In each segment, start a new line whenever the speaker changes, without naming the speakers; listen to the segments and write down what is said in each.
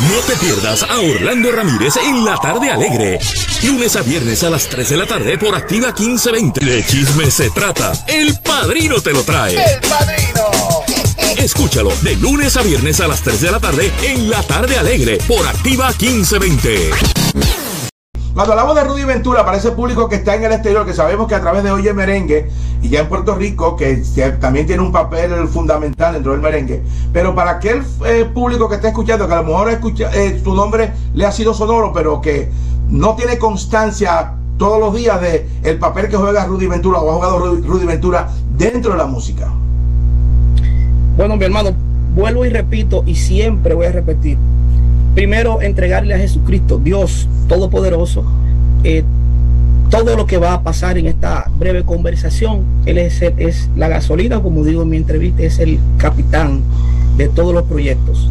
No te pierdas a Orlando Ramírez en La Tarde Alegre. Lunes a viernes a las 3 de la tarde por Activa 1520. De chisme se trata. El padrino te lo trae.
¡El padrino!
Escúchalo de lunes a viernes a las 3 de la tarde en La Tarde Alegre por Activa 1520.
Cuando hablamos de Rudy Ventura, para ese público que está en el exterior, que sabemos que a través de Oye Merengue, y ya en Puerto Rico, que también tiene un papel fundamental dentro del merengue, pero para aquel eh, público que está escuchando, que a lo mejor eh, su nombre le ha sido sonoro, pero que no tiene constancia todos los días de el papel que juega Rudy Ventura o ha jugado Rudy Ventura dentro de la música.
Bueno, mi hermano, vuelvo y repito, y siempre voy a repetir, primero entregarle a Jesucristo, Dios Todopoderoso, eh, todo lo que va a pasar en esta breve conversación. Él es, la gasolina, como digo en mi entrevista, es el capitán de todos los proyectos.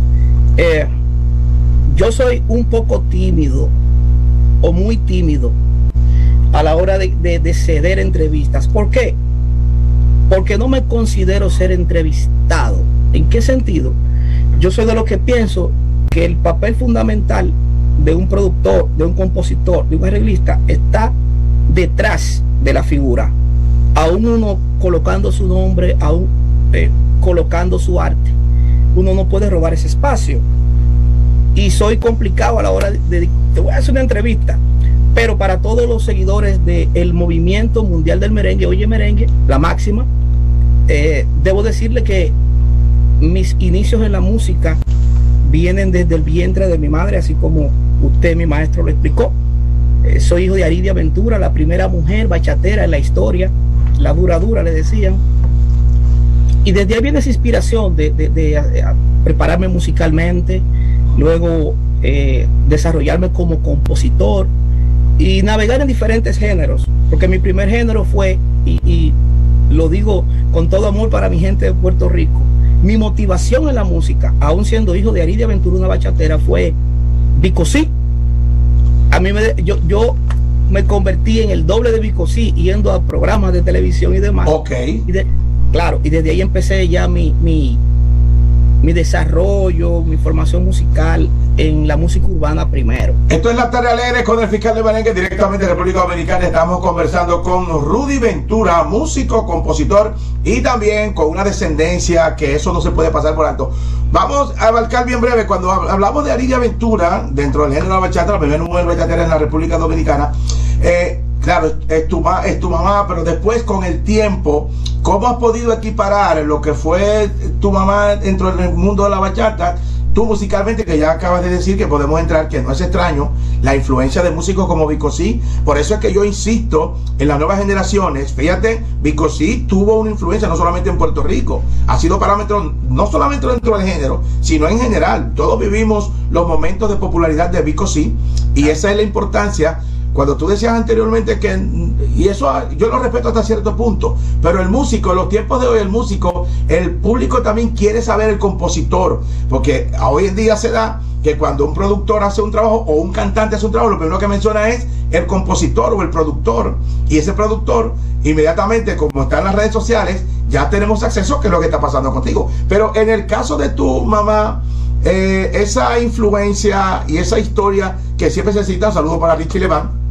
Eh, yo soy un poco tímido o muy tímido a la hora de, de ceder entrevistas. ¿Por qué? Porque no me considero ser entrevistado. ¿En qué sentido? Yo soy de los que pienso que el papel fundamental de un productor, de un compositor, de un arreglista, está detrás de la figura. Aún uno colocando su nombre, aún eh, colocando su arte, uno no puede robar ese espacio. Y soy complicado a la hora de, te voy a hacer una entrevista, pero para todos los seguidores del movimiento mundial del merengue, oye merengue, la máxima, eh, debo decirle que mis inicios en la música vienen desde el vientre de mi madre, así como usted, mi maestro, lo explicó. Eh, soy hijo de Aridia Ventura, la primera mujer bachatera en la historia, la dura dura le decían. Y desde ahí viene esa inspiración de, prepararme musicalmente, luego eh, desarrollarme como compositor y navegar en diferentes géneros, porque mi primer género fue, y lo digo con todo amor para mi gente de Puerto Rico, mi motivación en la música, aún siendo hijo de Aridia Ventura, una bachatera, fue Bicosí. A mí me, yo, yo me convertí en el doble de Bicosí yendo a programas de televisión y demás.
Ok.
Y claro, y desde ahí empecé ya mi, mi, mi desarrollo, mi formación musical en la música urbana primero.
Esto es la tarde alegre con el fiscal de Merengue directamente de República Dominicana. Estamos conversando con Rudy Ventura, músico, compositor y también con una descendencia que eso no se puede pasar por alto. Vamos a abarcar bien breve. Cuando hablamos de Aridia Ventura, dentro del género de la bachata, la primera mujer bachatera en la República Dominicana, eh, claro, es tu, es tu mamá, pero después con el tiempo, ¿cómo has podido equiparar lo que fue tu mamá dentro del mundo de la bachata? Tú musicalmente, que ya acabas de decir que podemos entrar, que no es extraño, la influencia de músicos como Vicosí. Por eso es que yo insisto en las nuevas generaciones. Fíjate, Vicosí tuvo una influencia no solamente en Puerto Rico, ha sido parámetro no solamente dentro del género, sino en general. Todos vivimos los momentos de popularidad de Vicosí y esa es la importancia cuando tú decías anteriormente que, y eso yo lo respeto hasta cierto punto, pero el músico, en los tiempos de hoy, el músico, el público también quiere saber el compositor, porque hoy en día se da que cuando un productor hace un trabajo o un cantante hace un trabajo, lo primero que menciona es el compositor o el productor. Y ese productor, inmediatamente, como está en las redes sociales, ya tenemos acceso a qué es lo que está pasando contigo. Pero en el caso de tu mamá, eh, esa influencia y esa historia que siempre se cita, saludo para Richie Leván,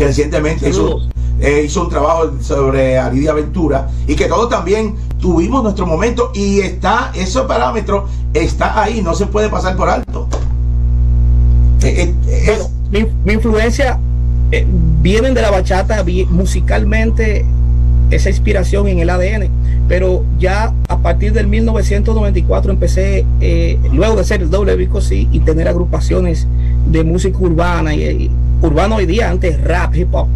que recientemente eh, hizo, un trabajo sobre Aridia Aventura y que todos también tuvimos nuestro momento y está, ese parámetro está ahí, no se puede pasar por alto.
Eh, eh, mi, influencia viene de la bachata musicalmente esa inspiración en el ADN, pero ya a partir del 1994 empecé, luego de ser el doble Vico sí, y tener agrupaciones de música urbana y, urbano hoy día, antes rap, hip hop.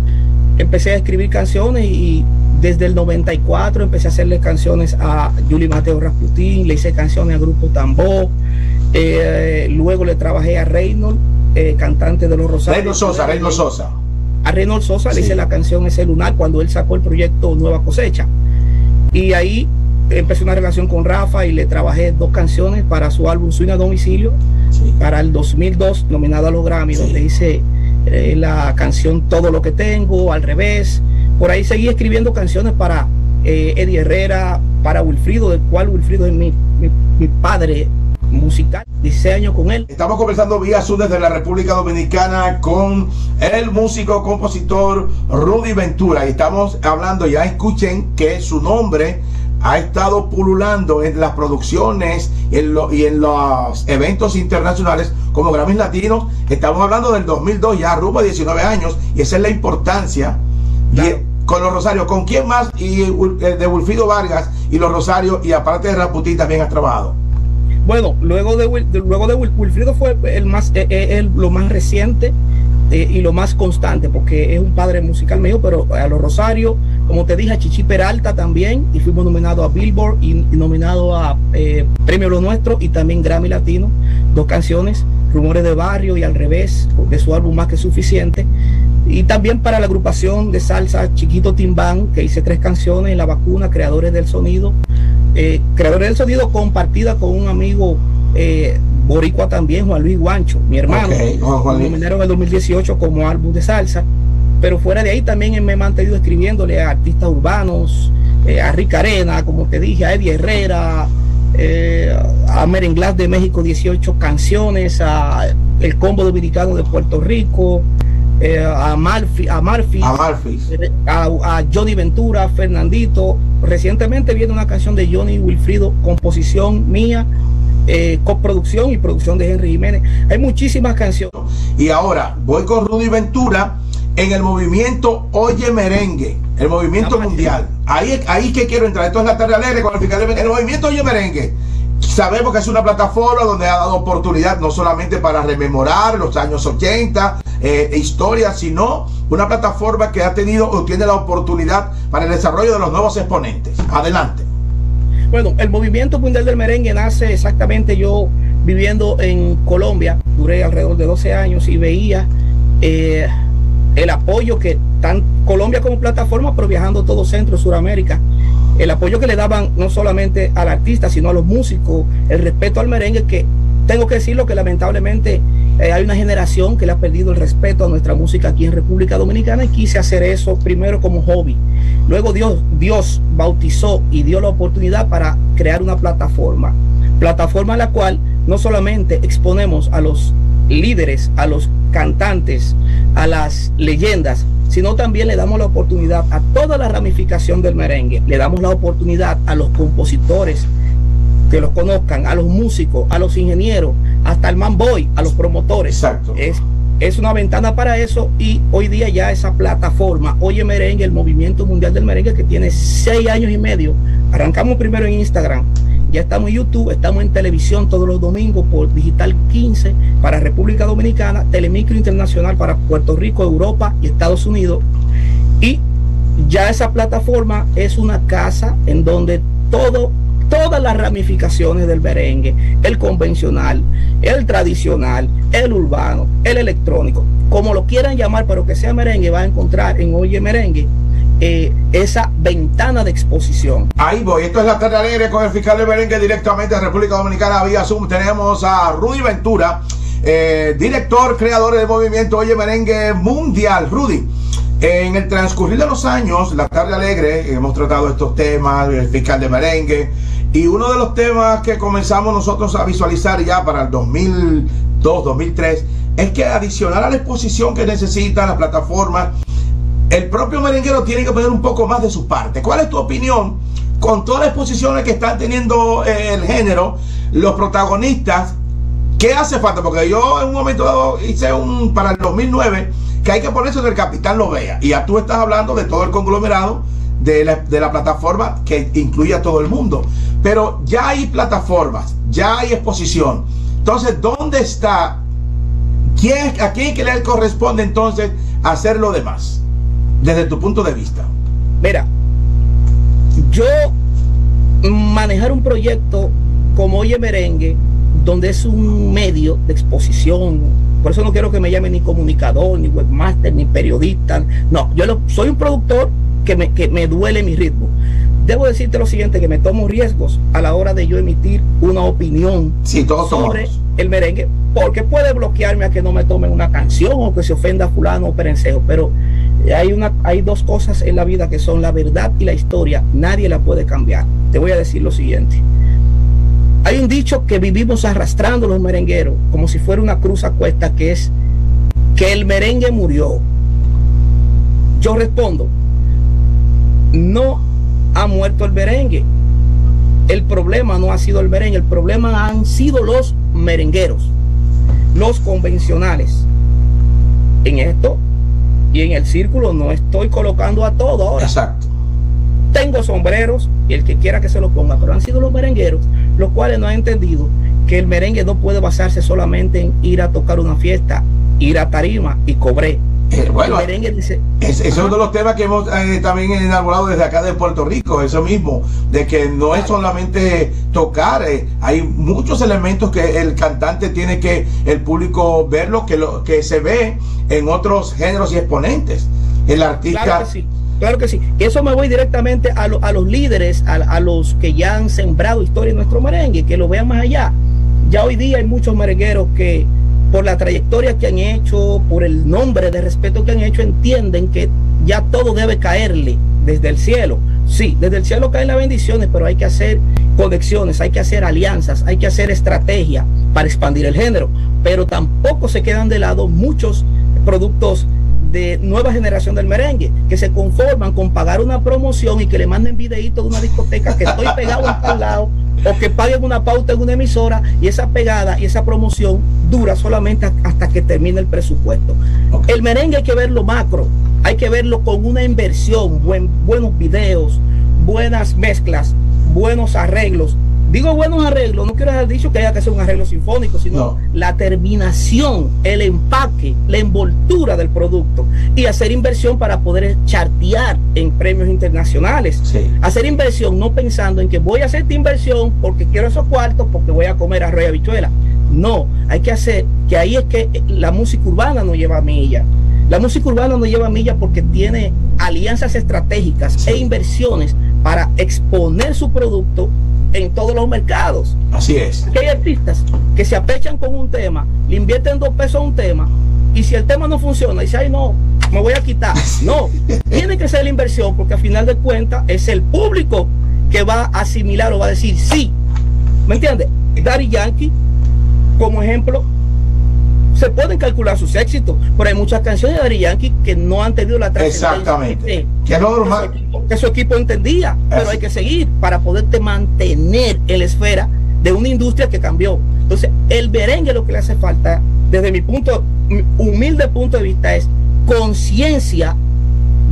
Empecé a escribir canciones y desde el 94 empecé a hacerle canciones a Julie Mateo Rasputin, le hice canciones a Grupo Tambó, eh, luego le trabajé a Reynold, eh, cantante de los Rosarios.
Reynold Sosa, Reynold Sosa.
A Reynold Sosa le hice la canción Ese Lunar cuando él sacó el proyecto Nueva Cosecha. Y ahí empecé una relación con Rafa y le trabajé dos canciones para su álbum Swing a Domicilio para el 2002, nominado a los Grammy, donde hice eh, la canción Todo lo que tengo, al revés. Por ahí seguí escribiendo canciones para eh, Eddie Herrera, para Wilfrido, del cual Wilfrido es mi, mi, padre musical. 16 años con él.
Estamos conversando vía Zoom desde la República Dominicana con el músico compositor Rudy Ventura y estamos hablando, ya escuchen que su nombre ha estado pululando en las producciones y en, y en los eventos internacionales como Grammys Latinos. Estamos hablando del 2002, ya rumbo a 19 años, y esa es la importancia con los Rosarios. ¿Con quién más? Y eh, de Wilfido Vargas y los Rosarios, y aparte de Raputín también has trabajado.
Bueno, luego de, luego de Wilfrido fue el más, eh, eh, el, lo más reciente eh, y lo más constante, porque es un padre musical mío, pero a los Rosario, como te dije, a Chichi Peralta también, y fuimos nominados a Billboard y, nominado a Premio Lo Nuestro y también Grammy Latino, dos canciones, Rumores de Barrio y Al Revés, de su álbum Más que Suficiente. Y también para la agrupación de salsa Chiquito Timbán, que hice tres canciones, La Vacuna, Creadores del Sonido, eh, creadores del sonido compartida con un amigo eh, boricua también, Juan Luis Guancho, mi hermano, okay, en el 2018 como álbum de salsa, pero fuera de ahí también me he mantenido escribiéndole a artistas urbanos, eh, a Rick Arena, como te dije, a Eddie Herrera, eh, a Merenglás de México 18 canciones, a El Combo Dominicano de Puerto Rico, eh, a Marfi, a Marfi, eh, a, Johnny Ventura, Fernandito. Recientemente viene una canción de Johnny Wilfrido, composición mía, eh, coproducción y producción de Henry Jiménez. Hay muchísimas canciones.
Y ahora voy con Rudy Ventura en el movimiento Oye Merengue, el movimiento mundial. Ahí, ahí que quiero entrar. Esto es la tarde alegre con el fiscal El movimiento Oye Merengue. Sabemos que es una plataforma donde ha dado oportunidad no solamente para rememorar los años 80, eh, historia, sino una plataforma que ha tenido o tiene la oportunidad para el desarrollo de los nuevos exponentes. Adelante.
Bueno, el movimiento mundial del merengue nace exactamente yo viviendo en Colombia, duré alrededor de 12 años y veía eh, el apoyo que tan Colombia como plataforma, pero viajando todo Centro, Suramérica, el apoyo que le daban no solamente al artista, sino a los músicos, el respeto al merengue, que tengo que decirlo que lamentablemente eh, hay una generación que le ha perdido el respeto a nuestra música aquí en República Dominicana y quise hacer eso primero como hobby. Luego Dios, Dios bautizó y dio la oportunidad para crear una plataforma. Plataforma en la cual no solamente exponemos a los líderes, a los cantantes, a las leyendas, sino también le damos la oportunidad a toda la ramificación del merengue, le damos la oportunidad a los compositores, que los conozcan, a los músicos, a los ingenieros, hasta el man boy, a los promotores.
Exacto.
Es, es una ventana para eso y hoy día ya esa plataforma, Oye Merengue, el movimiento mundial del merengue que tiene seis años y medio, arrancamos primero en Instagram, ya estamos en YouTube, estamos en televisión todos los domingos por Digital 15 para República Dominicana, Telemicro Internacional para Puerto Rico, Europa y Estados Unidos. Y ya esa plataforma es una casa en donde todo todas las ramificaciones del merengue, el convencional, el tradicional, el urbano, el electrónico, como lo quieran llamar, pero que sea merengue, va a encontrar en Oye Merengue eh, esa ventana de exposición.
Ahí voy, esto es la tarde alegre con el fiscal de merengue directamente de República Dominicana vía Zoom. Tenemos a Rudy Ventura, eh, director, creador del movimiento Oye Merengue Mundial. Rudy. En el transcurrir de los años, la tarde alegre, hemos tratado estos temas, el fiscal de merengue, y uno de los temas que comenzamos nosotros a visualizar ya para el 2002, 2003, es que adicional a la exposición que necesita la plataforma, el propio merenguero tiene que poner un poco más de su parte. ¿Cuál es tu opinión con todas las exposiciones que están teniendo eh, el género, los protagonistas? ¿Qué hace falta? Porque yo en un momento dado hice un, para el 2009, que hay que ponerse el capitán lo vea. Y ya tú estás hablando de todo el conglomerado de la, de la plataforma que incluye a todo el mundo. Pero ya hay plataformas, ya hay exposición. Entonces, ¿dónde está? ¿Quién, ¿A quién que le corresponde entonces hacer lo demás? Desde tu punto de vista.
Mira, yo manejar un proyecto como Oye Merengue, donde es un medio de exposición, por eso no quiero que me llame ni comunicador, ni webmaster, ni periodista. No, yo soy un productor que me, que me duele mi ritmo. Debo decirte lo siguiente, que me tomo riesgos a la hora de yo emitir una opinión sobre el merengue, porque puede bloquearme a que no me tomen una canción o que se ofenda a fulano o perencejo, pero hay, una, hay dos cosas en la vida que son la verdad y la historia, nadie la puede cambiar. Te voy a decir lo siguiente. Hay un dicho que vivimos arrastrando los merengueros, como si fuera una cruz a cuesta, que es que el merengue murió. Yo respondo, no ha muerto el merengue. El problema no ha sido el merengue, el problema han sido los merengueros, los convencionales. En esto y en el círculo no estoy colocando a todo ahora.
Exacto.
Tengo sombreros y el que quiera que se lo ponga, pero han sido los merengueros los cuales no han entendido que el merengue no puede basarse solamente en ir a tocar una fiesta, ir a tarima y cobré.
Eh, bueno, ese es uno de los temas que hemos eh, también inaugurado desde acá de Puerto Rico, eso mismo, de que no es solamente tocar, eh, hay muchos elementos que el cantante tiene que el público verlo, que, lo, que se ve en otros géneros y exponentes. El artista...
Claro que sí. Claro que sí. Eso me voy directamente a, a los líderes, a, a, los que ya han sembrado historia en nuestro merengue, que lo vean más allá. Ya hoy día hay muchos merengueros que por la trayectoria que han hecho, por el nombre de respeto que han hecho, entienden que ya todo debe caerle desde el cielo. Sí, desde el cielo caen las bendiciones, pero hay que hacer conexiones, hay que hacer alianzas, hay que hacer estrategia para expandir el género. Pero tampoco se quedan de lado muchos productos de nueva generación del merengue, que se conforman con pagar una promoción y que le manden videíto de una discoteca que estoy pegado en tal lado, o que paguen una pauta en una emisora y esa pegada y esa promoción dura solamente hasta que termine el presupuesto. El merengue hay que verlo macro, hay que verlo con una inversión, buen, buenos videos, buenas mezclas, buenos arreglos, Digo buenos arreglos, no quiero haber dicho que haya que hacer un arreglo sinfónico, sino la terminación, el empaque, la envoltura del producto y hacer inversión para poder chartear en premios internacionales. Hacer inversión no pensando en que voy a hacer esta inversión porque quiero esos cuartos, porque voy a comer arroz y habichuela. No, hay que hacer que ahí es que la música urbana no lleva milla. La música urbana no lleva milla porque tiene alianzas estratégicas e inversiones para exponer su producto en todos los mercados.
Así es.
Que hay artistas que se apechan con un tema, le invierten dos pesos a un tema, y si el tema no funciona, dice, ay no, me voy a quitar. No, tiene que ser la inversión, porque al final de cuentas es el público que va a asimilar o va a decir sí. ¿Me entiendes? Daddy Yankee, como ejemplo, se pueden calcular sus éxitos, pero hay muchas canciones de Daddy Yankee que no han tenido la
Exactamente. Que,
que, su equipo, que, su equipo, entendía, pero hay que seguir para poderte mantener en la esfera de una industria que cambió. Entonces, el merengue lo que le hace falta, desde mi punto, mi humilde punto de vista, es conciencia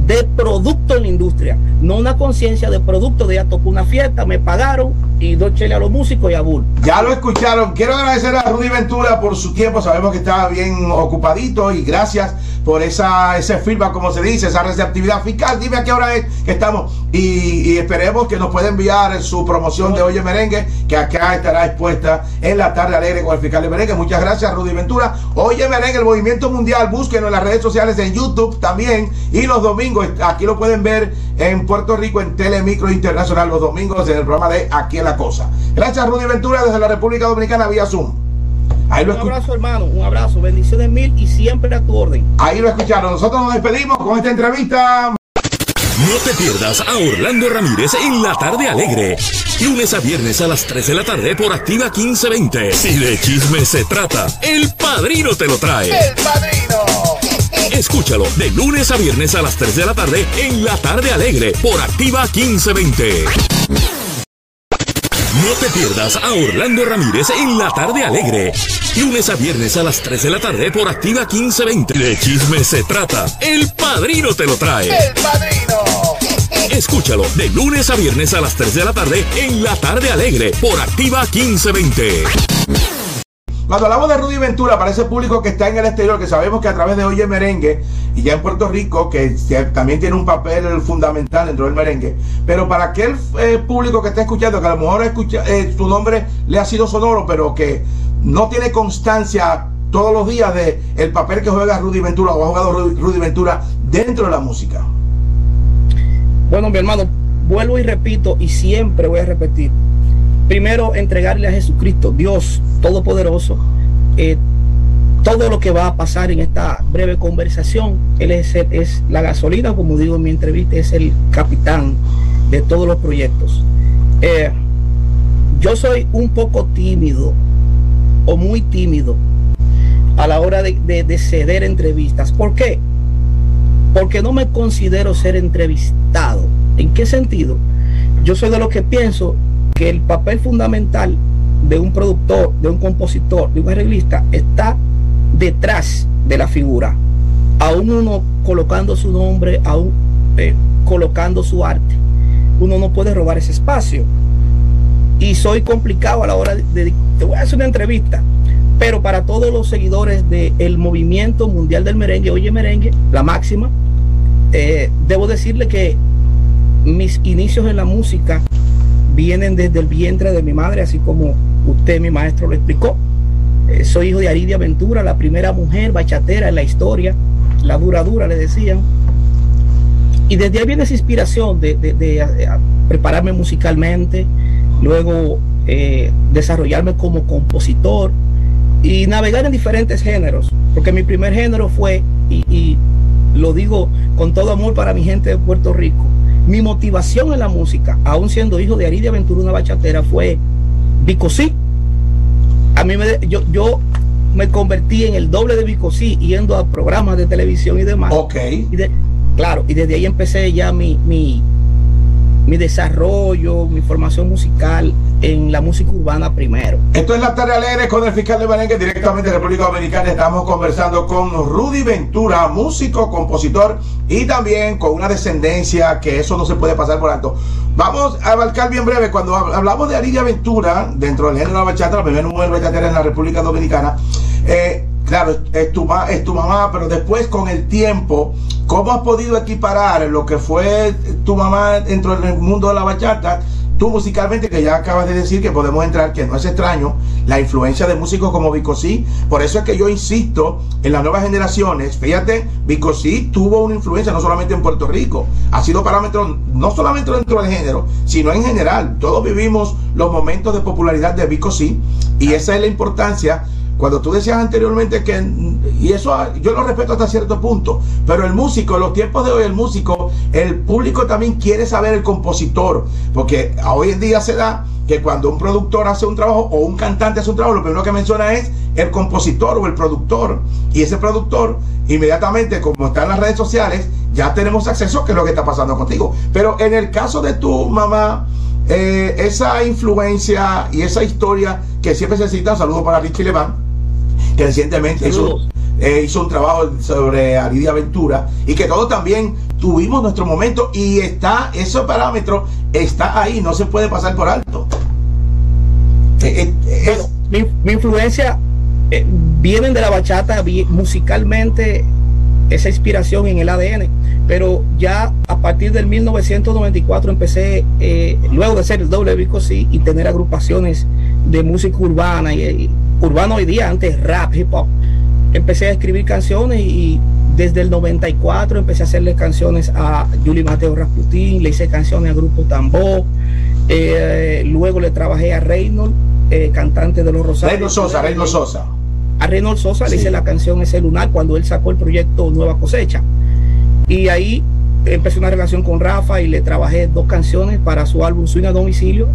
de producto en la industria, no una conciencia de producto de ya tocó una fiesta, me pagaron y dos chele a los músicos y a Bull.
Ya lo escucharon. Quiero agradecer a Rudy Ventura por su tiempo. Sabemos que estaba bien ocupadito y gracias por esa ese feedback, como se dice, esa receptividad fiscal. Dime a qué hora es que estamos y, esperemos que nos pueda enviar su promoción de Oye Merengue, que acá estará expuesta en la tarde alegre con el fiscal de Merengue. Muchas gracias, Rudy Ventura. Oye Merengue, el movimiento mundial, búsquenlo en las redes sociales, en YouTube también y los domingos. Aquí lo pueden ver en Puerto Rico en Telemicro Internacional los domingos en el programa de Aquí en la Cosa. Gracias, Rudy Ventura, desde la República Dominicana vía Zoom.
Ahí lo un abrazo, hermano, un abrazo, bendiciones mil y siempre a tu orden.
Ahí lo escucharon. Nosotros nos despedimos con esta entrevista.
No te pierdas a Orlando Ramírez en la tarde alegre. Lunes a viernes a las 3 de la tarde por Activa 1520. Si de chisme se trata, el padrino te lo trae.
El padrino.
Escúchalo de lunes a viernes a las 3 de la tarde en la tarde alegre por Activa 1520. No te pierdas a Orlando Ramírez en la tarde alegre. Lunes a viernes a las 3 de la tarde por Activa 1520. De chisme se trata. El padrino te lo trae.
El padrino.
Escúchalo de lunes a viernes a las 3 de la tarde en la tarde alegre por Activa 1520.
Cuando hablamos de Rudy Ventura, para ese público que está en el exterior, que sabemos que a través de Oye Merengue y ya en Puerto Rico, que también tiene un papel fundamental dentro del merengue, pero para aquel eh, público que está escuchando, que a lo mejor eh, su nombre le ha sido sonoro, pero que no tiene constancia todos los días de el papel que juega Rudy Ventura o ha jugado Rudy, Rudy Ventura dentro de la música.
Bueno, mi hermano, vuelvo y repito y siempre voy a repetir primero entregarle a Jesucristo, Dios Todopoderoso, eh, todo lo que va a pasar en esta breve conversación. Él es, la gasolina, como digo en mi entrevista, es el capitán de todos los proyectos. Eh, yo soy un poco tímido o muy tímido a la hora de, de, ceder entrevistas. ¿Por qué? Porque no me considero ser entrevistado. ¿En qué sentido? Yo soy de los que pienso que el papel fundamental de un productor, de un compositor, de un arreglista, está detrás de la figura. Aún uno colocando su nombre, aún eh, colocando su arte, uno no puede robar ese espacio. Y soy complicado a la hora de, te voy a hacer una entrevista, pero para todos los seguidores del movimiento mundial del merengue, oye merengue, la máxima, eh, debo decirle que mis inicios en la música vienen desde el vientre de mi madre, así como usted, mi maestro, lo explicó. Eh, soy hijo de Aridia Ventura, la primera mujer bachatera en la historia, la dura dura, le decían. Y desde ahí viene esa inspiración de, prepararme musicalmente, luego eh, desarrollarme como compositor y navegar en diferentes géneros, porque mi primer género fue, y, lo digo con todo amor para mi gente de Puerto Rico, mi motivación en la música, aún siendo hijo de Aridia Ventura, una bachatera, fue Bicosí. A mí me, yo, yo me convertí en el doble de Bicosí yendo a programas de televisión y demás.
Ok.
Y claro, y desde ahí empecé ya mi, mi, mi desarrollo, mi formación musical en la música urbana primero.
Esto es la tarde alegre con el fiscal de Merengue directamente de República Dominicana. Estamos conversando con Rudy Ventura, músico, compositor y también con una descendencia que eso no se puede pasar por alto. Vamos a abarcar bien breve. Cuando hablamos de Aridia Ventura, dentro del género de la bachata, la primera mujer bachatera en la República Dominicana, eh, claro, es tu, es tu mamá, pero después con el tiempo, ¿cómo has podido equiparar lo que fue tu mamá dentro del mundo de la bachata? Tú musicalmente, que ya acabas de decir que podemos entrar, que no es extraño, la influencia de músicos como Vicosí. Por eso es que yo insisto en las nuevas generaciones. Fíjate, Vicosí tuvo una influencia no solamente en Puerto Rico, ha sido parámetro no solamente dentro del género, sino en general. Todos vivimos los momentos de popularidad de Vicosí y esa es la importancia cuando tú decías anteriormente que, y eso yo lo respeto hasta cierto punto, pero el músico, en los tiempos de hoy, el músico, el público también quiere saber el compositor, porque hoy en día se da que cuando un productor hace un trabajo o un cantante hace un trabajo, lo primero que menciona es el compositor o el productor. Y ese productor, inmediatamente, como está en las redes sociales, ya tenemos acceso a qué es lo que está pasando contigo. Pero en el caso de tu mamá, eh, esa influencia y esa historia que siempre se cita, saludo para Richie Leván, que recientemente eh, hizo, un trabajo sobre Aridia Aventura y que todos también tuvimos nuestro momento y está, ese parámetro está ahí, no se puede pasar por alto.
Eh, eh, mi, influencia viene de la bachata musicalmente, esa inspiración en el ADN, pero ya a partir del 1994 empecé, luego de ser el doble Vico sí, y tener agrupaciones de música urbana y urbano hoy día, antes rap, hip hop. Empecé a escribir canciones y desde el 94 empecé a hacerle canciones a Julie Mateo Rasputin, le hice canciones a Grupo Tambó, eh, luego le trabajé a Reynold, eh, cantante de los Rosarios.
Reynold Sosa, Reynold Sosa.
A Reynold Sosa le hice la canción Ese Lunar cuando él sacó el proyecto Nueva Cosecha. Y ahí empecé una relación con Rafa y le trabajé dos canciones para su álbum Swing a Domicilio,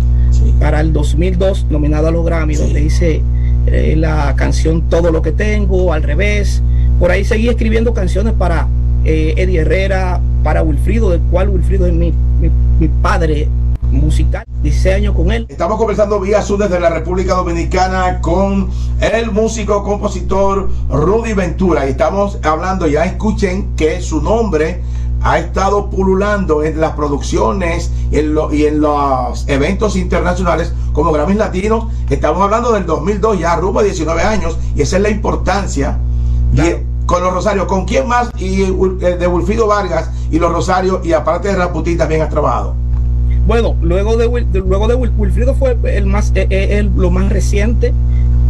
para el 2002, nominado a los Grammy, donde hice eh, la canción Todo lo que tengo, al revés. Por ahí seguí escribiendo canciones para eh, Eddie Herrera, para Wilfrido, del cual Wilfrido es mi, mi, padre musical, 16 años con él.
Estamos conversando vía Sur desde la República Dominicana con el músico, compositor Rudy Ventura. Y estamos hablando, ya escuchen que su nombre ha estado pululando en las producciones y en, y en los eventos internacionales como Grammys Latinos. Estamos hablando del 2002, ya rumbo a 19 años, y esa es la importancia. con los Rosarios, ¿con quién más? Y eh, de Wilfido Vargas y los Rosarios, y aparte de Raputín también has trabajado.
Bueno, luego de, luego de Wilfrido fue el más, eh, eh, el, lo más reciente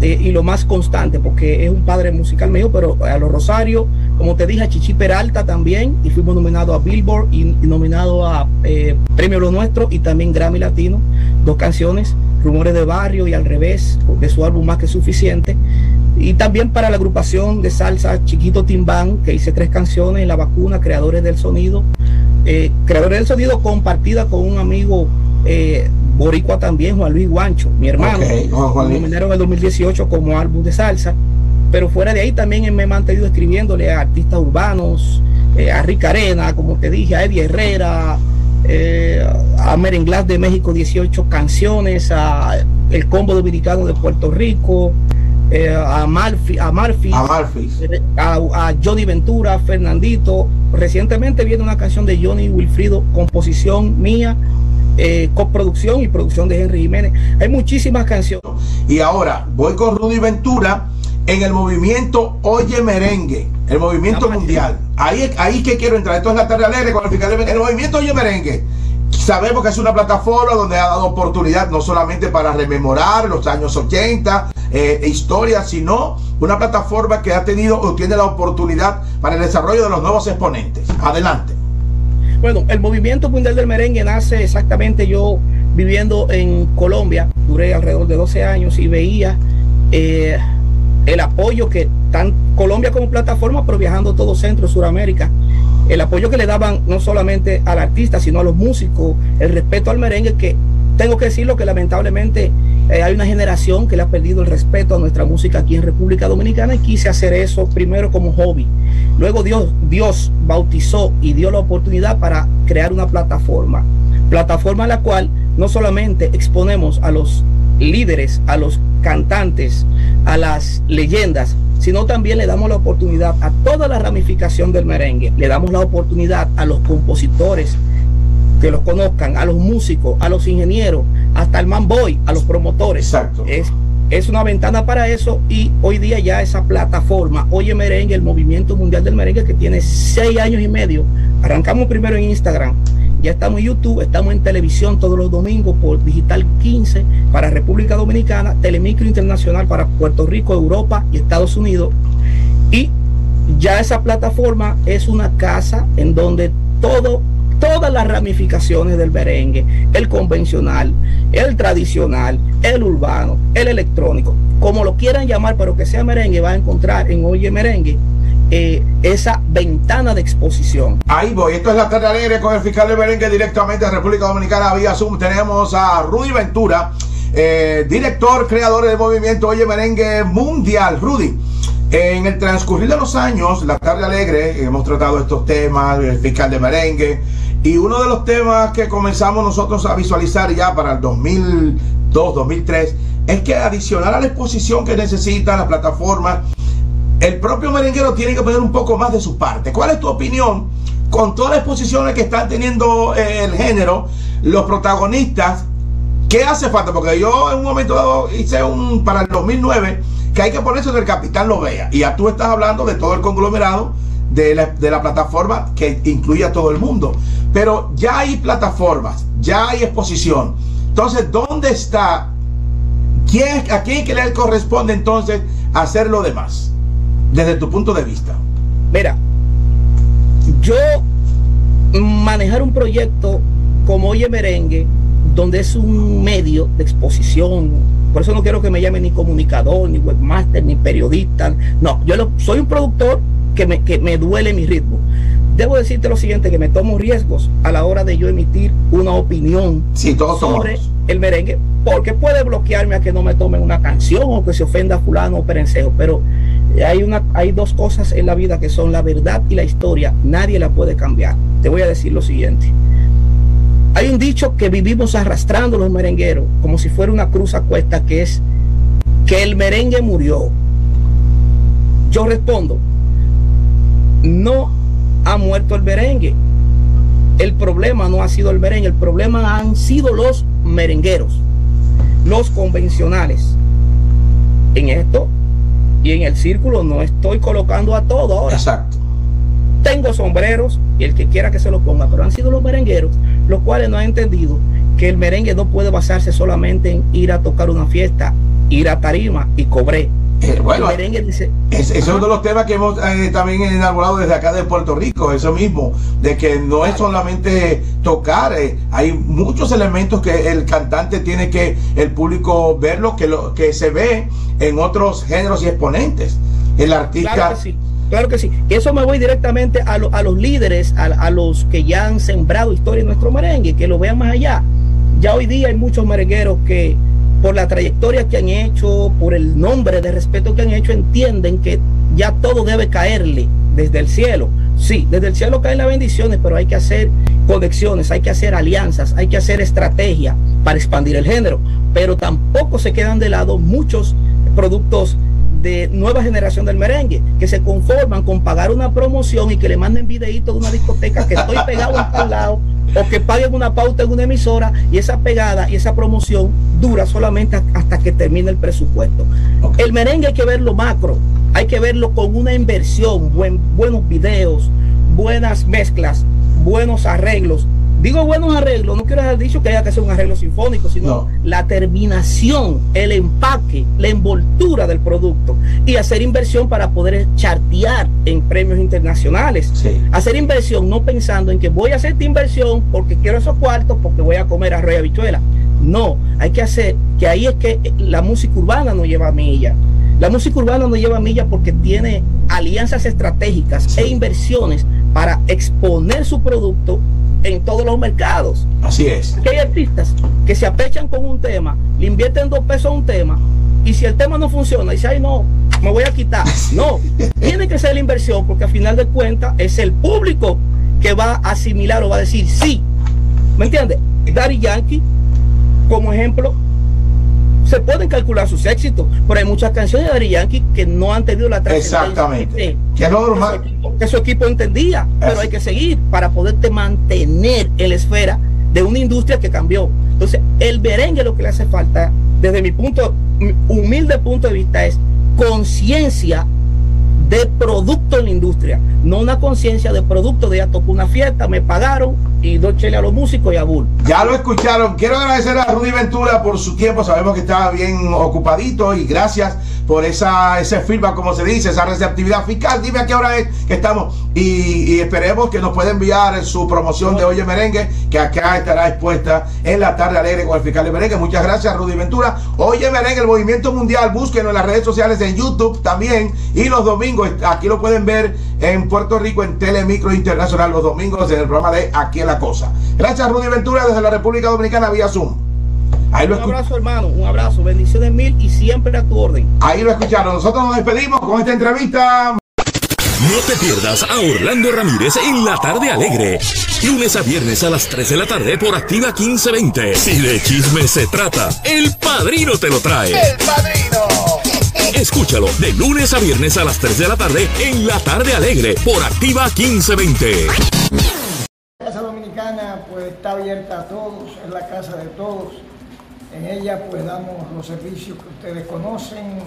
eh, y lo más constante, porque es un padre musical mío, pero a los Rosario, como te dije, a Chichi Peralta también, y fuimos nominados a Billboard y, nominados a eh, Premio Lo Nuestro y también Grammy Latino, dos canciones, Rumores de Barrio y Al Revés, de su álbum Más que Suficiente, y también para la agrupación de salsa Chiquito Timbán, que hice tres canciones, La Vacuna, Creadores del Sonido, eh, Creadores del Sonido compartida con un amigo boricua también, Juan Luis Guancho, mi hermano. Okay, Juan en el 2018 como álbum de salsa. Pero fuera de ahí también me he mantenido escribiéndole a artistas urbanos, eh, a Rick Arena, como te dije, a Eddie Herrera, eh, a Merenglás de México 18 canciones, a El Combo Dominicano de Puerto Rico, eh, a Marfi, a Marfi, a, Johnny Ventura, Fernandito. Recientemente viene una canción de Johnny Wilfrido, composición mía, eh, coproducción y producción de Henry Jiménez. Hay muchísimas canciones.
Y ahora voy con Rudy Ventura en el movimiento Oye Merengue, el movimiento mundial. Ahí, ahí que quiero entrar. Esto es la tarde alegre con el fiscal El movimiento Oye Merengue. Sabemos que es una plataforma donde ha dado oportunidad no solamente para rememorar los años 80, eh, historias, sino una plataforma que ha tenido o tiene la oportunidad para el desarrollo de los nuevos exponentes. Adelante.
Bueno, el movimiento mundial del merengue nace exactamente yo viviendo en Colombia, duré alrededor de 12 años y veía eh, el apoyo que tan Colombia como plataforma, pero viajando todo Centro, Suramérica, el apoyo que le daban no solamente al artista, sino a los músicos, el respeto al merengue, que tengo que decirlo que lamentablemente eh, hay una generación que le ha perdido el respeto a nuestra música aquí en República Dominicana y quise hacer eso primero como hobby. Luego Dios, Dios bautizó y dio la oportunidad para crear una plataforma, plataforma en la cual no solamente exponemos a los líderes, a los cantantes, a las leyendas, sino también le damos la oportunidad a toda la ramificación del merengue, le damos la oportunidad a los compositores que los conozcan, a los músicos, a los ingenieros, hasta el manboy, a los promotores.
Exacto.
Es, es una ventana para eso y hoy día ya esa plataforma, Oye Merengue, el movimiento mundial del merengue que tiene seis años y medio, arrancamos primero en Instagram, ya estamos en YouTube, estamos en televisión todos los domingos por Digital 15 para República Dominicana, Telemicro Internacional para Puerto Rico, Europa y Estados Unidos. Y ya esa plataforma es una casa en donde todo todas las ramificaciones del merengue, el convencional, el tradicional, el urbano, el electrónico, como lo quieran llamar, pero que sea merengue, va a encontrar en Oye Merengue eh, esa ventana de exposición.
Ahí voy, esto es la tarde alegre con el fiscal de merengue directamente de República Dominicana vía Zoom. Tenemos a Rudy Ventura, eh, director, creador del movimiento Oye Merengue Mundial. Rudy, en el transcurrir de los años, la tarde alegre, hemos tratado estos temas, el fiscal de merengue, y uno de los temas que comenzamos nosotros a visualizar ya para el 2002, 2003, es que adicional a la exposición que necesita la plataforma, el propio merenguero tiene que poner un poco más de su parte. ¿Cuál es tu opinión con todas las exposiciones que están teniendo eh, el género, los protagonistas? ¿Qué hace falta? Porque yo en un momento dado hice un para el 2009 que hay que ponerse que el capitán lo vea. Y ya tú estás hablando de todo el conglomerado de la, plataforma que incluye a todo el mundo. Pero ya hay plataformas, ya hay exposición. Entonces, ¿dónde está? ¿Quién, ¿A quién le corresponde entonces hacer lo demás? Desde tu punto de vista?
Mira, yo manejar un proyecto como Oye Merengue, donde es un medio de exposición, por eso no quiero que me llame ni comunicador, ni webmaster, ni periodista, no, yo soy un productor que me, que me duele mi ritmo. Debo decirte lo siguiente, que me tomo riesgos a la hora de yo emitir una opinión sobre el merengue, porque puede bloquearme a que no me tomen una canción o que se ofenda a fulano o perencejo, pero hay, una, hay dos cosas en la vida que son la verdad y la historia. Nadie la puede cambiar. Te voy a decir lo siguiente. Hay un dicho que vivimos arrastrando los merengueros como si fuera una cruz a cuesta que es que el merengue murió. Yo respondo, no ha muerto el merengue. El problema no ha sido el merengue, el problema han sido los merengueros, los convencionales. En esto y en el círculo no estoy colocando a todo ahora.
Exacto.
Tengo sombreros y el que quiera que se lo ponga, pero han sido los merengueros los cuales no han entendido que el merengue no puede basarse solamente en ir a tocar una fiesta, ir a tarima y cobré.
Eh, bueno, ese es uno de los temas que hemos eh, también inaugurado desde acá de Puerto Rico, eso mismo, de que no es solamente tocar, eh, hay muchos elementos que el cantante tiene que el público verlo, que lo que se ve en otros géneros y exponentes. El artista.
Claro que sí. Claro que sí. Eso me voy directamente a, a los líderes, a, a, los que ya han sembrado historia en nuestro merengue, que lo vean más allá. Ya hoy día hay muchos merengueros que por la trayectoria que han hecho, por el nombre de respeto que han hecho, entienden que ya todo debe caerle desde el cielo. Sí, desde el cielo caen las bendiciones, pero hay que hacer conexiones, hay que hacer alianzas, hay que hacer estrategia para expandir el género. Pero tampoco se quedan de lado muchos productos de nueva generación del merengue, que se conforman con pagar una promoción y que le manden videitos de una discoteca que estoy pegado en tal lado, o que paguen una pauta en una emisora y esa pegada y esa promoción dura solamente hasta que termine el presupuesto. El merengue hay que verlo macro, hay que verlo con una inversión, buen, buenos videos, buenas mezclas, buenos arreglos, Digo buenos arreglos, no quiero haber dicho que haya que hacer un arreglo sinfónico, sino la terminación, el empaque, la envoltura del producto y hacer inversión para poder chartear en premios internacionales. Hacer inversión no pensando en que voy a hacer esta inversión porque quiero esos cuartos, porque voy a comer arroz y habichuela. No, hay que hacer que ahí es que la música urbana no lleva milla. La música urbana no lleva milla porque tiene alianzas estratégicas e inversiones para exponer su producto en todos los mercados.
Así es.
Que hay artistas que se apechan con un tema, le invierten dos pesos a un tema, y si el tema no funciona, dice, ay no, me voy a quitar. No, tiene que ser la inversión, porque al final de cuentas es el público que va a asimilar o va a decir sí. ¿Me entiendes? Daddy Yankee, como ejemplo, se pueden calcular sus éxitos, pero hay muchas canciones de Daddy Yankee que no han tenido la
Exactamente.
Que, normal. que, su equipo, entendía, pero hay que seguir para poderte mantener en la esfera de una industria que cambió. Entonces, el merengue lo que le hace falta, desde mi punto, humilde punto de vista, es conciencia de producto en la industria, no una conciencia de producto de ya tocó una fiesta, me pagaron y dos chele a los músicos y a Bull.
Ya lo escucharon. Quiero agradecer a Rudy Ventura por su tiempo. Sabemos que está bien ocupadito y gracias por esa, ese feedback, como se dice, esa receptividad fiscal. Dime a qué hora es que estamos y, esperemos que nos pueda enviar su promoción de Oye Merengue, que acá estará expuesta en la tarde alegre con el fiscal de Merengue. Muchas gracias, Rudy Ventura. Oye Merengue, el movimiento mundial, búsquenlo en las redes sociales, en YouTube también. Y los domingos, aquí lo pueden ver en Puerto Rico, en Telemicro Internacional, los domingos en el programa de Aquí la Cosa. Gracias, Rudy Ventura, desde la República Dominicana, vía Zoom
un abrazo, hermano, un abrazo, bendiciones mil y siempre a tu orden.
Ahí lo escucharon. Nosotros nos despedimos con esta entrevista.
No te pierdas a Orlando Ramírez en la tarde alegre. Lunes a viernes a las 3 de la tarde por Activa 1520. Si de chisme se trata, el padrino te lo trae.
¡El padrino!
Escúchalo de lunes a viernes a las 3 de la tarde en la tarde alegre por Activa 1520.
Pues está abierta a todos, es la casa de todos en ella pues damos los servicios que ustedes conocen.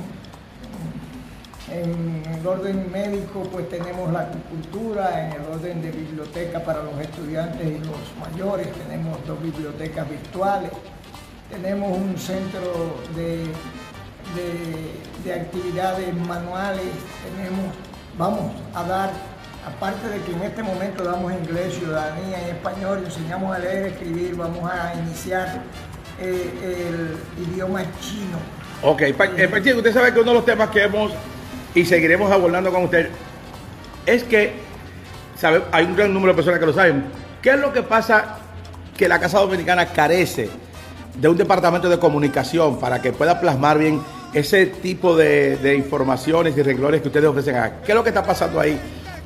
En el orden médico pues tenemos la acupuntura, en el orden de biblioteca para los estudiantes y los mayores tenemos dos bibliotecas virtuales, tenemos un centro de, de, actividades manuales, tenemos, vamos a dar aparte de que en este momento damos inglés, ciudadanía y español, enseñamos a leer, escribir, vamos a iniciar eh, el idioma chino. Ok,
eh, usted sabe que uno de los temas que hemos y seguiremos abordando con usted es que sabe, hay un gran número de personas que lo saben. ¿Qué es lo que pasa que la Casa Dominicana carece de un departamento de comunicación para que pueda plasmar bien ese tipo de, informaciones y renglones que ustedes ofrecen ¿Qué es lo que está pasando ahí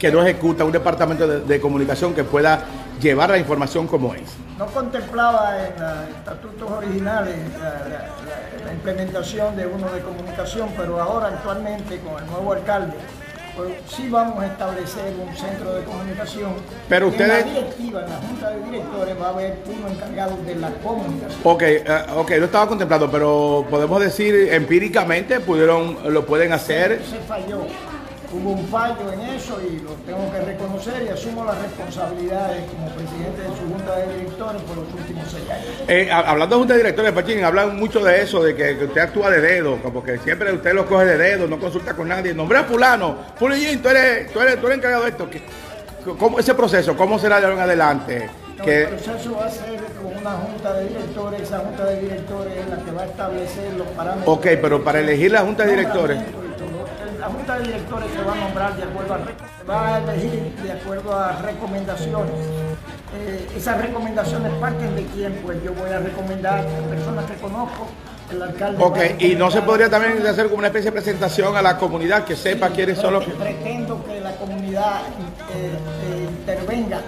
que no ejecuta un departamento de, comunicación que pueda llevar la información como es.
No contemplaba en los estatutos originales la, implementación de uno de comunicación, pero ahora actualmente con el nuevo alcalde, pues sí vamos a establecer un centro de comunicación.
Pero ustedes...
En la directiva, en la Junta de Directores, va a haber uno encargado de la comunicación.
Ok, uh, ok, no estaba contemplado, pero podemos decir empíricamente, pudieron, lo pueden hacer.
Se falló hubo un fallo en eso y lo tengo que reconocer y asumo las responsabilidades como presidente de su junta de directores por los últimos seis años.
Eh, hablando de junta de directores, Pachín, hablan mucho de eso, de que, usted actúa de dedo, como que siempre usted lo coge de dedo, no consulta con nadie. Nombre a fulano, fulano, tú eres, tú, eres, tú eres encargado de esto. ¿Cómo, ese proceso, cómo será de ahora en adelante?
el proceso va a ser con una junta de directores, esa junta de directores es la que va a establecer los parámetros.
Ok, pero para elegir la junta de directores
la Junta de Directores se va a nombrar de acuerdo a, va a elegir de acuerdo a recomendaciones eh, esas recomendaciones parten de quién, pues yo voy a recomendar a personas que conozco, el alcalde.
Ok, y no se podría también hacer como una especie de presentación a la comunidad que sepa quiénes son los que...
Pretendo que la comunidad eh, eh, intervenga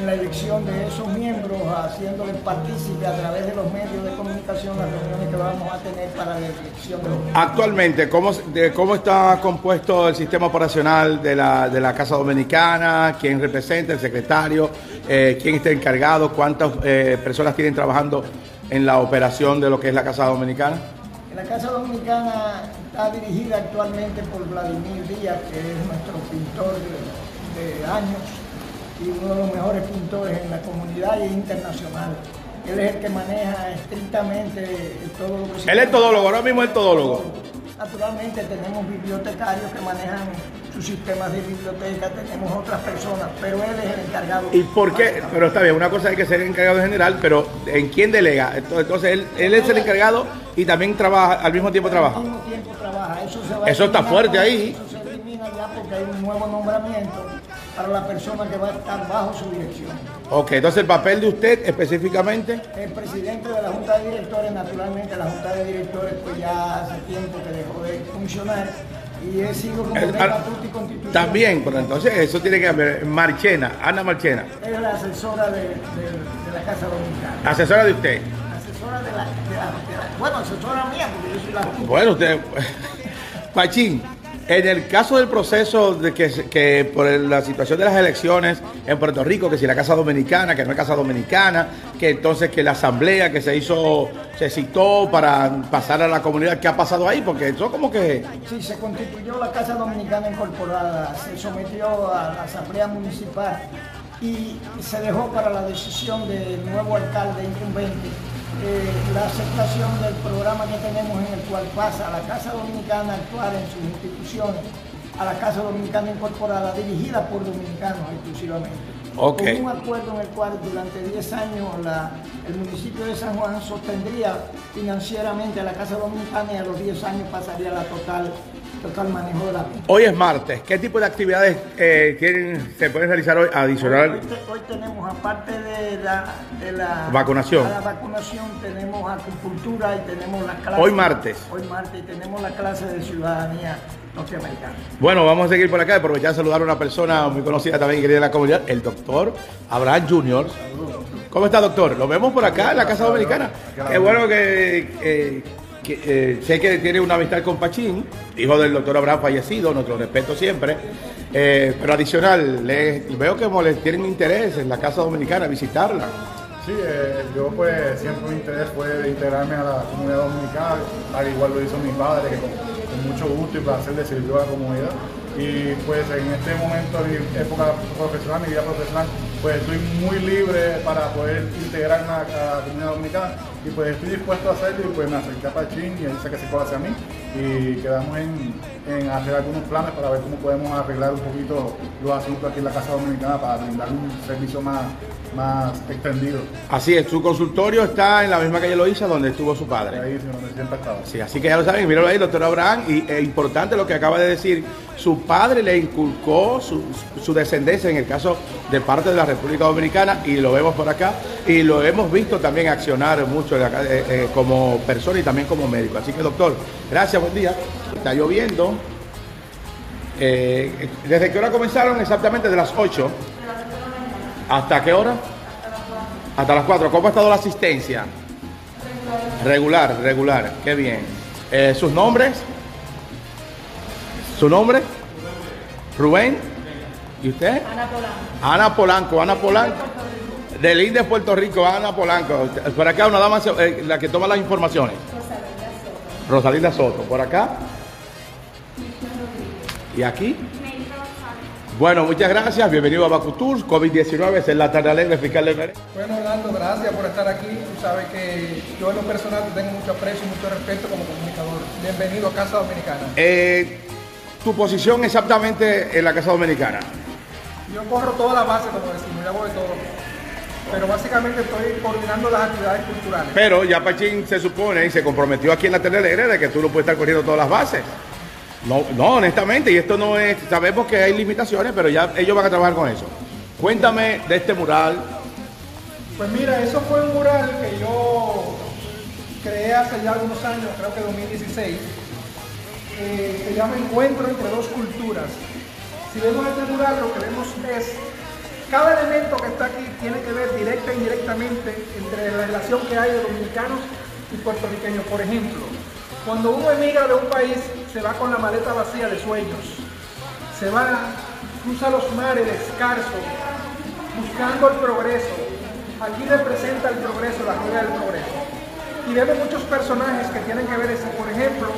en la elección de esos miembros, haciéndoles partícipe a través de los medios de comunicación las reuniones que vamos a tener para la elección de los
Actualmente, ¿cómo, de, ¿cómo está compuesto el sistema operacional de la, de la Casa Dominicana? ¿Quién representa? ¿El secretario? Eh, ¿Quién está encargado? ¿Cuántas eh, personas tienen trabajando en la operación de lo que es la Casa Dominicana?
La Casa Dominicana está dirigida actualmente por Vladimir Díaz, que es nuestro pintor de, de años y uno de los mejores pintores en la comunidad y internacional. Él es el que maneja estrictamente todo lo que se
Él es todólogo, ahora mismo es todólogo.
Naturalmente tenemos bibliotecarios que manejan sus sistemas de biblioteca, tenemos otras personas, pero él es el encargado.
¿Y por qué? Pero está bien, una cosa hay que ser encargado en general, pero ¿en quién delega? Entonces él, él es el encargado y también trabaja, al mismo tiempo trabaja.
Al mismo tiempo trabaja. Eso, se va
Eso está fuerte ahí.
Eso se elimina ya porque hay un nuevo nombramiento para la persona que va a estar bajo su dirección.
Ok, entonces el papel de usted específicamente.
El presidente de la Junta de Directores, naturalmente la Junta de Directores pues ya hace tiempo que dejó de funcionar y he sido como
El-
estatuto y constitución.
También, pero entonces eso tiene que haber. Marchena, Ana Marchena,
Es la asesora de, de- de la Casa Dominicana.
asesora de usted.
Asesora de la, de la- de la- bueno, asesora mía, porque yo soy la Junta.
Bueno, usted. Pachín, en el caso del proceso de que, que por la situación de las elecciones en Puerto Rico, que si la Casa Dominicana, que no es Casa Dominicana, que entonces que la asamblea que se hizo, se citó para pasar a la comunidad, ¿qué ha pasado ahí? Porque eso como que.
Sí, se constituyó la Casa Dominicana Incorporada, se sometió a la Asamblea Municipal y se dejó para la decisión del nuevo alcalde incumbente eh, la aceptación del programa que tenemos en el cual pasa a la Casa Dominicana a actuar en sus instituciones, a la Casa Dominicana Incorporada, dirigida por dominicanos exclusivamente.
Ok.
Con un acuerdo en el cual durante 10 años la- el municipio de San Juan sostendría financieramente a la Casa Dominicana y a los 10 años pasaría la total, total manejo de la misma.
Hoy es martes. ¿Qué tipo de actividades eh, tienen, se pueden realizar hoy adicional?
Hoy, te- hoy tenemos, aparte de la, de la
Vacunación.
la tenemos acupuntura y tenemos las clases.
Hoy martes.
Hoy martes y tenemos la clase de ciudadanía norteamericana.
Bueno, vamos a seguir por acá y aprovechar a saludar a una persona muy conocida también y querida de la comunidad, el doctor Abraham Junior. ¿Cómo está, doctor? Lo vemos por acá en la Casa Dominicana. Qué bueno que, eh, eh, sé que tiene una amistad con Pachín, hijo del doctor Abraham fallecido, nuestro respeto siempre. Eh, pero adicional, veo que les tienen interés en la Casa Dominicana, visitarla.
Sí, eh, yo pues siempre mi interés fue integrarme a la comunidad dominicana, al igual lo hizo mi padre, que con, mucho gusto y placer le sirvió a la comunidad. Y pues en este momento mi época profesional, mi vida profesional, pues estoy muy libre para poder integrarme a la comunidad dominicana y pues estoy dispuesto a hacerlo y pues me acerqué a Pachín y él dice que se puede hacia mí y quedamos en, en hacer algunos planes para ver cómo podemos arreglar un poquito los asuntos aquí en la Casa Dominicana para brindar un servicio más, más extendido.
Así es, su consultorio está en la misma calle Loíza donde estuvo su padre.
Ahí sí, donde siempre estaba.
Sí, así que ya lo saben, míralo ahí, doctor Abraham, y es importante lo que acaba de decir, su padre le inculcó su, su descendencia en el caso de parte de la República Dominicana, y lo vemos por acá, y lo hemos visto también accionar mucho eh, eh, como persona y también como médico. Así que doctor, gracias, buen día. Está lloviendo. Eh, ¿Desde qué hora comenzaron? Exactamente de las 8. ¿Hasta qué hora? Hasta las 4. ¿Cómo ha estado la asistencia? Regular, regular, qué bien. ¿Sus nombres? ¿Su nombre? Rubén. ¿Y usted? Ana Polanco. Ana Polanco, Ana Polanco. Del INDE Puerto Rico, Ana Polanco. Por acá una dama, eh, la que toma las informaciones. Rosalinda Soto. Por acá. ¿Y aquí? Bueno, muchas gracias. Bienvenido a Bacutur. COVID-19 es en la tarde alegre fiscal de
Bueno, Orlando, gracias por estar aquí. Tú sabes que yo en lo personal te tengo mucho aprecio y mucho respeto como comunicador. Bienvenido a Casa Dominicana.
Eh, tu posición exactamente en la Casa Dominicana.
Yo corro toda la base, como decimos, yo hago de todo. Pero básicamente estoy coordinando las actividades culturales.
Pero ya Pachín se supone y se comprometió aquí en la Telelegre de que tú no puedes estar corriendo todas las bases. No, no, honestamente, y esto no es, sabemos que hay limitaciones, pero ya ellos van a trabajar con eso. Cuéntame de este mural
Pues mira, eso fue un mural que yo creé hace ya algunos años, creo que 2016. Eh, se llama Encuentro entre dos culturas. Si vemos este mural, lo que vemos es cada elemento que está aquí tiene que ver directa e indirectamente entre la relación que hay de dominicanos y puertorriqueños. Por ejemplo, cuando uno emigra de un país, se va con la maleta vacía de sueños. Se va, cruza los mares descalzos, buscando el progreso. Aquí representa el progreso, la rueda del progreso. Y vemos muchos personajes que tienen que ver eso. Por ejemplo,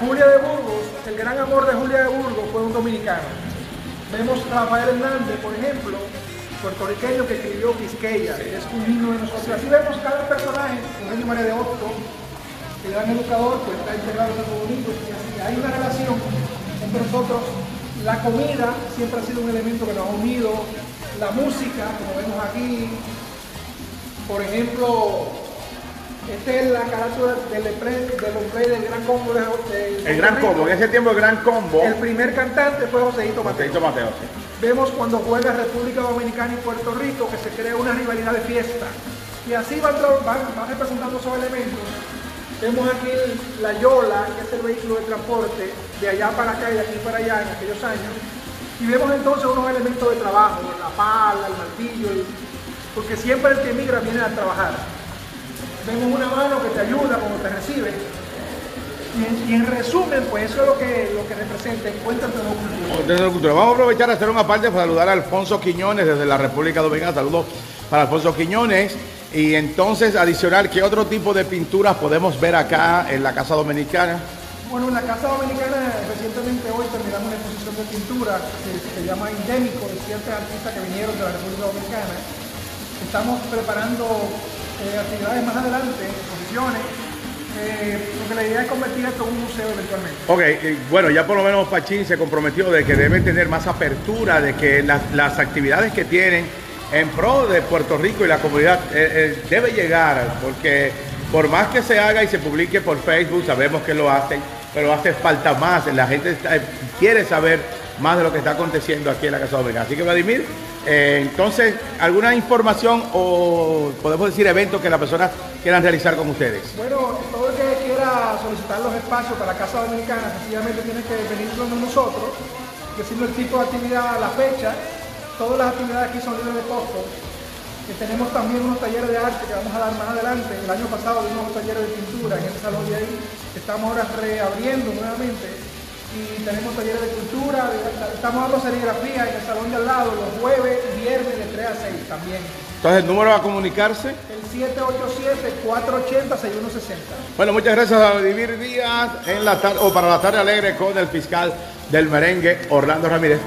Julia de Burgos, el gran amor de Julia de Burgos fue un dominicano. Vemos a Rafael Hernández, por ejemplo, puertorriqueño que escribió Quisqueya, es un himno de nosotros. Así vemos cada personaje, Eugenio María de Otto, el gran educador, pues está integrado en Santo Domingo, y así hay una relación entre nosotros. La comida siempre ha sido un elemento que nos ha unido, la música, como vemos aquí, por ejemplo, esta es la carátula del play del, del Gran Combo. De,
de, el Gran Combo, en ese tiempo el Gran Combo.
El primer cantante fue Joséito Mateo.
Mateo, sí.
Vemos cuando juega República Dominicana y Puerto Rico que se crea una rivalidad de fiesta. Y así van, van, van representando esos elementos. Vemos aquí la Yola, que es el vehículo de transporte, de allá para acá y de aquí para allá en aquellos años. Y vemos entonces unos elementos de trabajo, la pala, el martillo, porque siempre el que emigra viene a trabajar. Vemos una mano que te ayuda cuando te recibe. Y en, y en, resumen, pues eso es lo que, lo que representa Encuéntrate
de cultura. Vamos a aprovechar a hacer una parte para saludar a Alfonso Quiñones desde la República Dominicana. Saludos para Alfonso Quiñones. Y entonces, adicional, ¿qué otro tipo de pinturas podemos ver acá en la Casa Dominicana?
Bueno, en la Casa Dominicana recientemente hoy terminamos una exposición de pintura que se llama Endémico, de ciertos artistas que vinieron de la República Dominicana. Estamos preparando eh, actividades más adelante, exposiciones, eh, porque la idea es convertir esto en un museo eventualmente.
Ok, bueno, ya por lo menos Pachín se comprometió de que deben tener más apertura, de que las, las actividades que tienen en pro de Puerto Rico y la comunidad eh, eh, debe llegar, porque por más que se haga y se publique por Facebook, sabemos que lo hacen, pero hace falta más, la gente está, quiere saber más de lo que está aconteciendo aquí en la Casa Dominicana. Así que Vladimir, eh, entonces, ¿alguna información o podemos decir eventos que las personas quieran realizar con ustedes?
Bueno, todo el que quiera solicitar los espacios para la Casa Dominicana, sencillamente tiene que venir con nosotros, decirnos el tipo de actividad, la fecha, todas las actividades aquí son libres de costo. Que tenemos también unos talleres de arte que vamos a dar más adelante. El año pasado dimos unos talleres de pintura en este salón de ahí. Estamos ahora reabriendo nuevamente y tenemos talleres de cultura, estamos dando serigrafía en el salón de al lado los jueves y viernes de 3 a 6 también.
Entonces, ¿el número a comunicarse?
El 787-480-6160.
Bueno, muchas gracias a Vivir Díaz en la tarde, o para la tarde alegre con el fiscal del merengue, Orlando Ramírez.